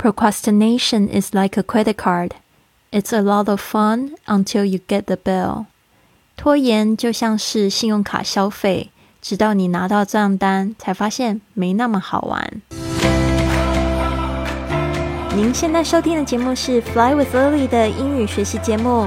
Procrastination is like a credit card. It's a lot of fun until you get the bill. 拖延就像是信用卡消费，直到你拿到账单，才发现没那么好玩。您现在收听的节目是《Fly with Lily》的英语学习节目，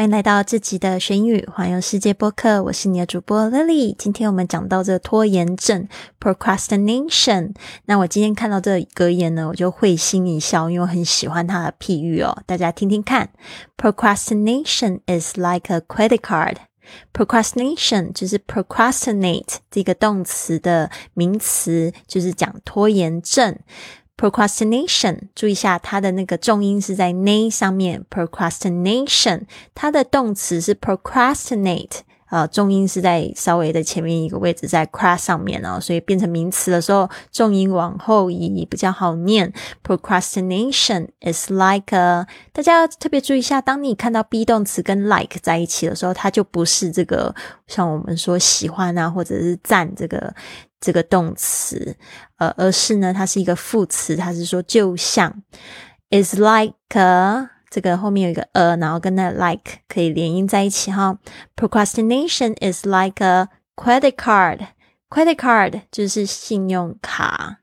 欢迎来到这集的学英语环游世界播客。我是你的主播 Lily。今天我们讲到这拖延症 （procrastination）。那我今天看到这格言呢，我就会心一笑，因为我很喜欢它的譬喻哦。大家听听看：Procrastination is like a credit card。Procrastination 就是 procrastinate 这个动词的名词，就是讲拖延症。Procrastination，注意一下，它的那个重音是在 n 上面。Procrastination，它的动词是 procrastinate。呃，重音是在稍微的前面一个位置，在 crash 上面哦，所以变成名词的时候，重音往后移比较好念。Procrastination is like a，大家要特别注意一下，当你看到 be 动词跟 like 在一起的时候，它就不是这个像我们说喜欢啊，或者是赞这个这个动词，呃，而是呢，它是一个副词，它是说就像 is like。这个后面有一个 a，然后跟那 like 可以连音在一起哈。Procrastination is like a credit card. Credit card 就是信用卡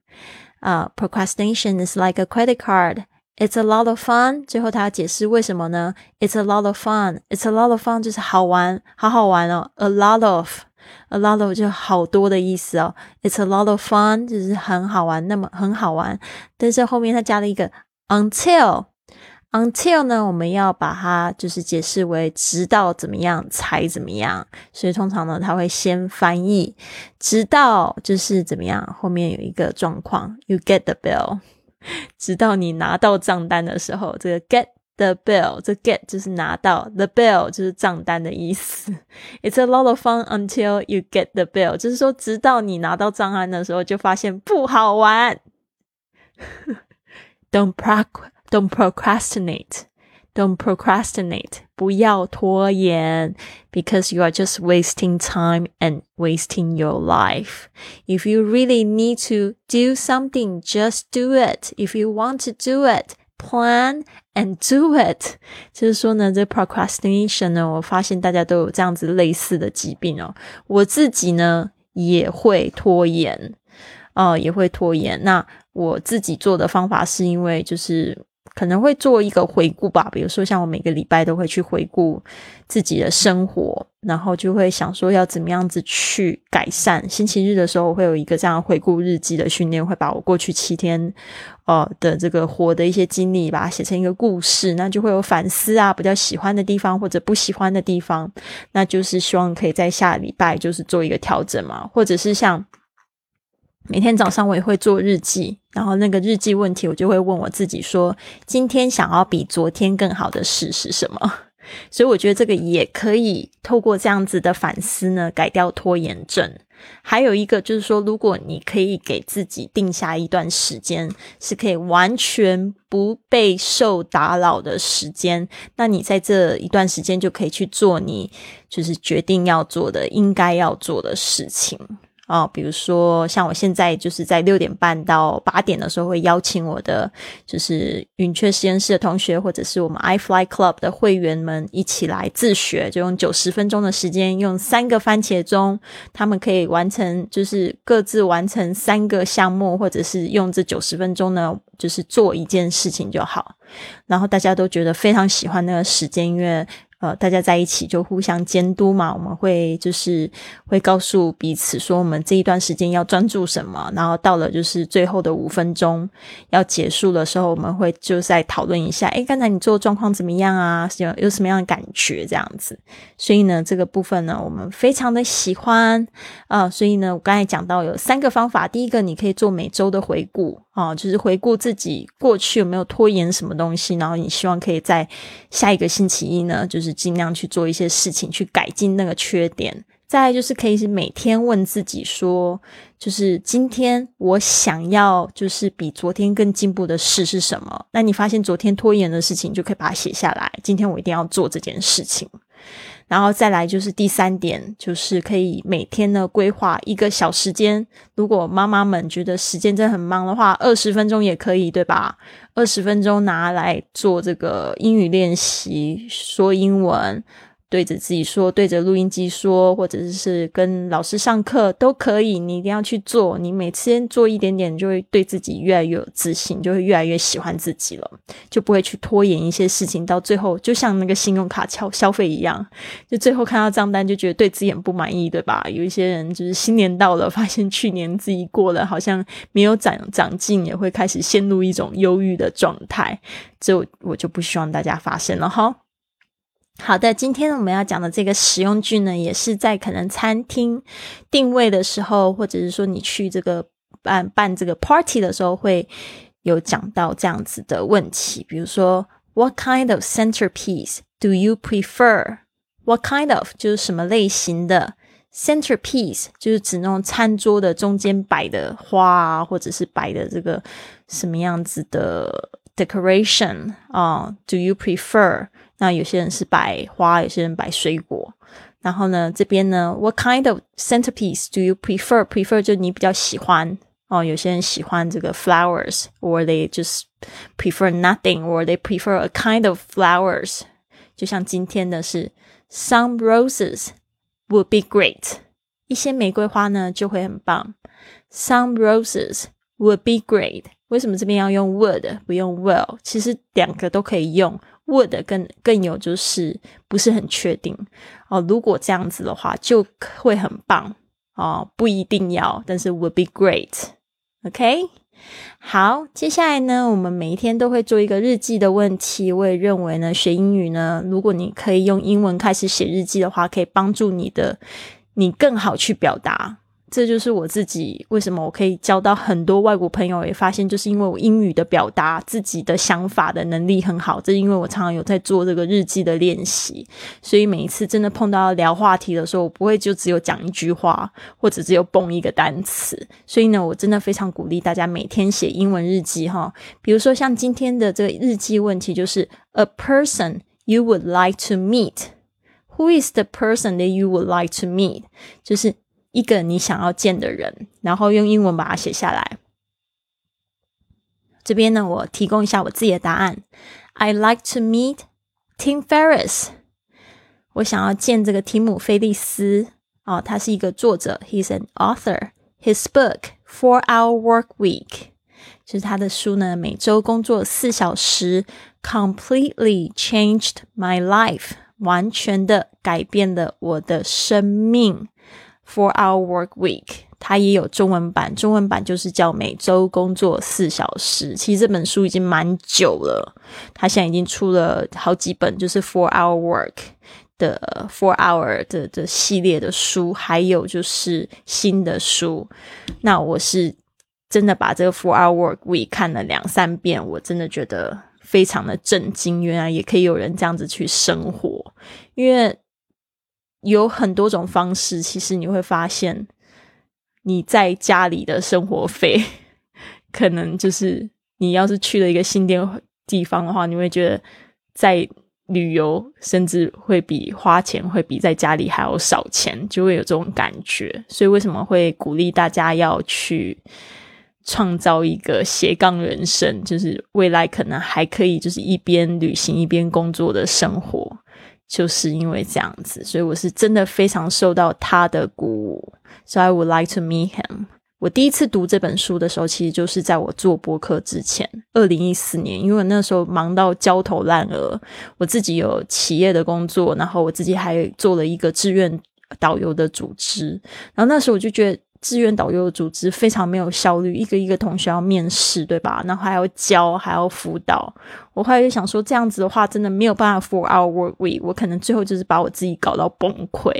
啊。Procrastination is like a credit card. It's a lot of fun. 最后他要解释为什么呢？It's a lot of fun. It's a lot of fun 就是好玩，好好玩哦。A lot of, a lot of 就好多的意思哦。It's a lot of fun 就是很好玩，那么很好玩。但是后面它加了一个 until。Until 呢，我们要把它就是解释为直到怎么样才怎么样，所以通常呢，它会先翻译直到就是怎么样，后面有一个状况，You get the bill，直到你拿到账单的时候，这个 get the bill，这 get 就是拿到，the bill 就是账单的意思。It's a lot of fun until you get the bill，就是说直到你拿到账单的时候，就发现不好玩。Don't practice。Don't procrastinate. Don't procrastinate. 不要拖延 because you are just wasting time and wasting your life. If you really need to do something, just do it. If you want to do it, Plan and do it. 就是说呢，这 procrastination 呢，我发现大家都有这样子类似的疾病哦。我自己呢也会拖延，哦，也会拖延。那我自己做的方法是因为就是。可能会做一个回顾吧，比如说像我每个礼拜都会去回顾自己的生活，然后就会想说要怎么样子去改善。星期日的时候会有一个这样回顾日记的训练，会把我过去七天呃的这个活的一些经历，把它写成一个故事，那就会有反思啊，比较喜欢的地方或者不喜欢的地方，那就是希望可以在下礼拜就是做一个调整嘛，或者是像。每天早上我也会做日记，然后那个日记问题，我就会问我自己说：今天想要比昨天更好的事是什么？所以我觉得这个也可以透过这样子的反思呢，改掉拖延症。还有一个就是说，如果你可以给自己定下一段时间，是可以完全不被受打扰的时间，那你在这一段时间就可以去做你就是决定要做的、应该要做的事情。啊，比如说像我现在就是在六点半到八点的时候，会邀请我的就是云雀实验室的同学，或者是我们 iFly Club 的会员们一起来自学，就用九十分钟的时间，用三个番茄钟，他们可以完成，就是各自完成三个项目，或者是用这九十分钟呢，就是做一件事情就好。然后大家都觉得非常喜欢那个时间，因为。呃，大家在一起就互相监督嘛，我们会就是会告诉彼此说，我们这一段时间要专注什么，然后到了就是最后的五分钟要结束的时候，我们会就再讨论一下，哎，刚才你做的状况怎么样啊？有有什么样的感觉？这样子，所以呢，这个部分呢，我们非常的喜欢啊，所以呢，我刚才讲到有三个方法，第一个你可以做每周的回顾。啊，就是回顾自己过去有没有拖延什么东西，然后你希望可以在下一个星期一呢，就是尽量去做一些事情，去改进那个缺点。再就是可以是每天问自己说，就是今天我想要就是比昨天更进步的事是什么？那你发现昨天拖延的事情，就可以把它写下来。今天我一定要做这件事情。然后再来就是第三点，就是可以每天呢规划一个小时间。如果妈妈们觉得时间真的很忙的话，二十分钟也可以，对吧？二十分钟拿来做这个英语练习，说英文。对着自己说，对着录音机说，或者是跟老师上课都可以。你一定要去做，你每次做一点点，就会对自己越来越有自信，就会越来越喜欢自己了，就不会去拖延一些事情。到最后，就像那个信用卡消消费一样，就最后看到账单就觉得对自己很不满意，对吧？有一些人就是新年到了，发现去年自己过了好像没有长长进，也会开始陷入一种忧郁的状态。这我就不希望大家发生了哈。好的，今天我们要讲的这个实用句呢，也是在可能餐厅定位的时候，或者是说你去这个办办这个 party 的时候，会有讲到这样子的问题。比如说，What kind of centerpiece do you prefer？What kind of 就是什么类型的 centerpiece，就是指那种餐桌的中间摆的花啊，或者是摆的这个什么样子的 decoration 啊？Do you prefer？那有些人是摆花，有些人摆水果。然后呢，这边呢，What kind of centerpiece do you prefer? Prefer 就你比较喜欢哦。有些人喜欢这个 flowers，or they just prefer nothing，or they prefer a kind of flowers。就像今天的是 Some roses would be great，一些玫瑰花呢就会很棒。Some roses would be great。为什么这边要用 would 不用 will？其实两个都可以用。Would 更更有就是不是很确定哦。如果这样子的话，就会很棒哦。不一定要，但是 would be great。OK，好，接下来呢，我们每一天都会做一个日记的问题。我也认为呢，学英语呢，如果你可以用英文开始写日记的话，可以帮助你的你更好去表达。这就是我自己为什么我可以交到很多外国朋友，也发现就是因为我英语的表达自己的想法的能力很好。这因为我常常有在做这个日记的练习，所以每一次真的碰到聊话题的时候，我不会就只有讲一句话，或者只有蹦一个单词。所以呢，我真的非常鼓励大家每天写英文日记哈。比如说像今天的这个日记问题，就是 A person you would like to meet. Who is the person that you would like to meet? 就是。一个你想要见的人，然后用英文把它写下来。这边呢，我提供一下我自己的答案。I like to meet Tim Ferriss。我想要见这个提姆·菲利斯。哦，他是一个作者，He's an author. His book Four Hour Work Week 就是他的书呢，每周工作四小时，completely changed my life，完全的改变了我的生命。Four Hour Work Week，它也有中文版，中文版就是叫每周工作四小时。其实这本书已经蛮久了，它现在已经出了好几本，就是 Four Hour Work 的 Four Hour 的的系列的书，还有就是新的书。那我是真的把这个 Four Hour Work Week 看了两三遍，我真的觉得非常的震惊，原来也可以有人这样子去生活，因为。有很多种方式，其实你会发现，你在家里的生活费，可能就是你要是去了一个新店地方的话，你会觉得在旅游甚至会比花钱会比在家里还要少钱，就会有这种感觉。所以为什么会鼓励大家要去创造一个斜杠人生，就是未来可能还可以就是一边旅行一边工作的生活。就是因为这样子，所以我是真的非常受到他的鼓舞。So I would like to meet him。我第一次读这本书的时候，其实就是在我做播客之前，二零一四年。因为那时候忙到焦头烂额，我自己有企业的工作，然后我自己还做了一个志愿导游的组织。然后那时候我就觉得。志愿导游的组织非常没有效率，一个一个同学要面试，对吧？然后还要教，还要辅导。我后来就想说，这样子的话，真的没有办法 for our work week，我可能最后就是把我自己搞到崩溃。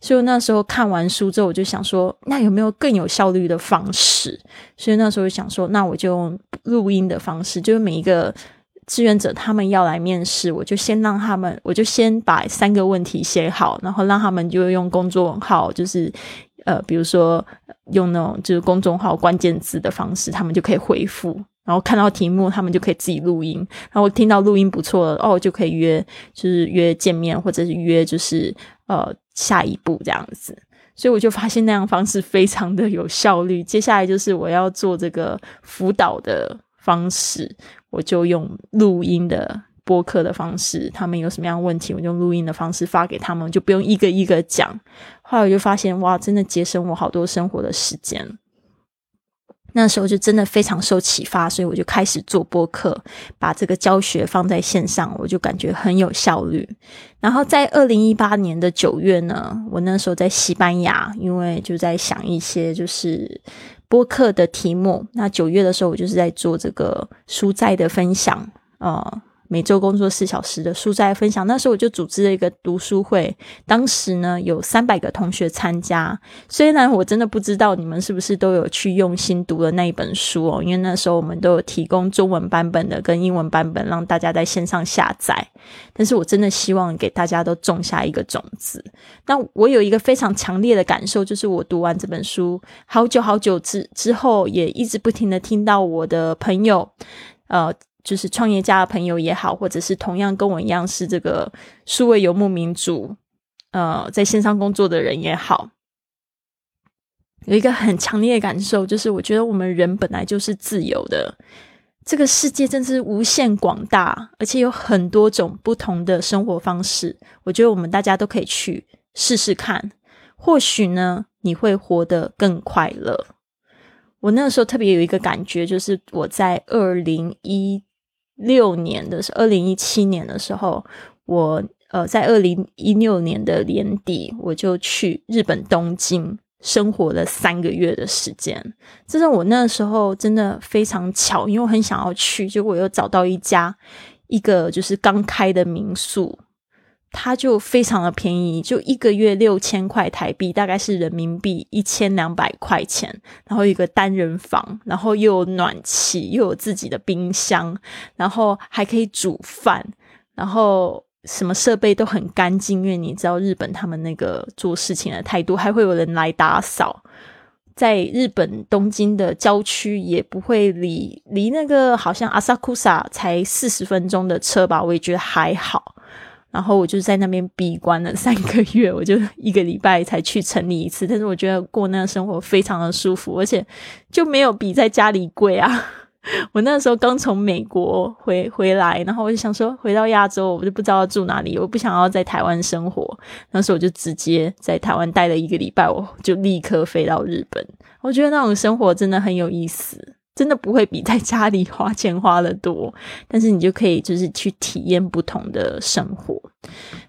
所以那时候看完书之后，我就想说，那有没有更有效率的方式？所以那时候想说，那我就用录音的方式，就是每一个。志愿者他们要来面试，我就先让他们，我就先把三个问题写好，然后让他们就用公众号，就是呃，比如说用那种就是公众号关键字的方式，他们就可以回复，然后看到题目，他们就可以自己录音，然后听到录音不错了，哦，就可以约，就是约见面，或者是约就是呃下一步这样子。所以我就发现那样方式非常的有效率。接下来就是我要做这个辅导的方式。我就用录音的播客的方式，他们有什么样问题，我用录音的方式发给他们，就不用一个一个讲。后来我就发现，哇，真的节省我好多生活的时间。那时候就真的非常受启发，所以我就开始做播客，把这个教学放在线上，我就感觉很有效率。然后在二零一八年的九月呢，我那时候在西班牙，因为就在想一些就是。播客的题目，那九月的时候，我就是在做这个书斋的分享，呃。每周工作四小时的书斋分享，那时候我就组织了一个读书会，当时呢有三百个同学参加。虽然我真的不知道你们是不是都有去用心读了那一本书哦，因为那时候我们都有提供中文版本的跟英文版本，让大家在线上下载。但是我真的希望给大家都种下一个种子。那我有一个非常强烈的感受，就是我读完这本书好久好久之之后，也一直不停的听到我的朋友，呃。就是创业家的朋友也好，或者是同样跟我一样是这个数位游牧民族，呃，在线上工作的人也好，有一个很强烈的感受，就是我觉得我们人本来就是自由的，这个世界真是无限广大，而且有很多种不同的生活方式。我觉得我们大家都可以去试试看，或许呢，你会活得更快乐。我那个时候特别有一个感觉，就是我在二零一。六年的是二零一七年的时候，我呃在二零一六年的年底，我就去日本东京生活了三个月的时间。这是我那时候真的非常巧，因为我很想要去，结果我又找到一家一个就是刚开的民宿。它就非常的便宜，就一个月六千块台币，大概是人民币一千两百块钱。然后一个单人房，然后又有暖气，又有自己的冰箱，然后还可以煮饭，然后什么设备都很干净。因为你知道日本他们那个做事情的态度，还会有人来打扫。在日本东京的郊区，也不会离离那个好像阿萨库萨才四十分钟的车吧，我也觉得还好。然后我就在那边闭关了三个月，我就一个礼拜才去城里一次，但是我觉得过那个生活非常的舒服，而且就没有比在家里贵啊。我那时候刚从美国回回来，然后我就想说回到亚洲，我就不知道住哪里，我不想要在台湾生活，那时候我就直接在台湾待了一个礼拜，我就立刻飞到日本。我觉得那种生活真的很有意思。真的不会比在家里花钱花的多，但是你就可以就是去体验不同的生活。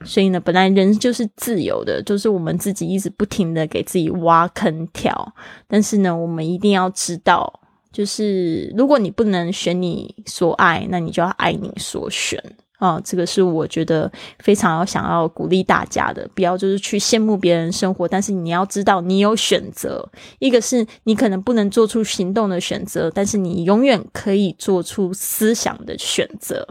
所以呢，本来人就是自由的，就是我们自己一直不停的给自己挖坑跳。但是呢，我们一定要知道，就是如果你不能选你所爱，那你就要爱你所选。啊，这个是我觉得非常要想要鼓励大家的，不要就是去羡慕别人生活，但是你要知道你有选择。一个是你可能不能做出行动的选择，但是你永远可以做出思想的选择。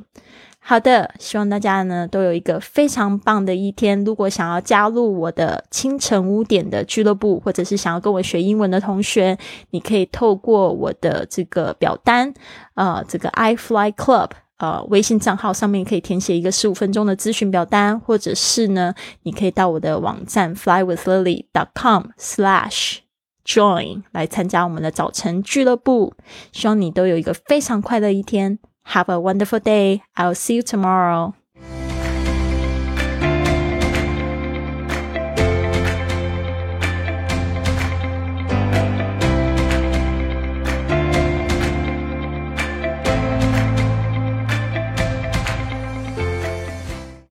好的，希望大家呢都有一个非常棒的一天。如果想要加入我的清晨五点的俱乐部，或者是想要跟我学英文的同学，你可以透过我的这个表单，呃，这个 I Fly Club。呃，微信账号上面可以填写一个十五分钟的咨询表单，或者是呢，你可以到我的网站 flywithlily.com/slash/join 来参加我们的早晨俱乐部。希望你都有一个非常快乐一天。Have a wonderful day. I'll see you tomorrow.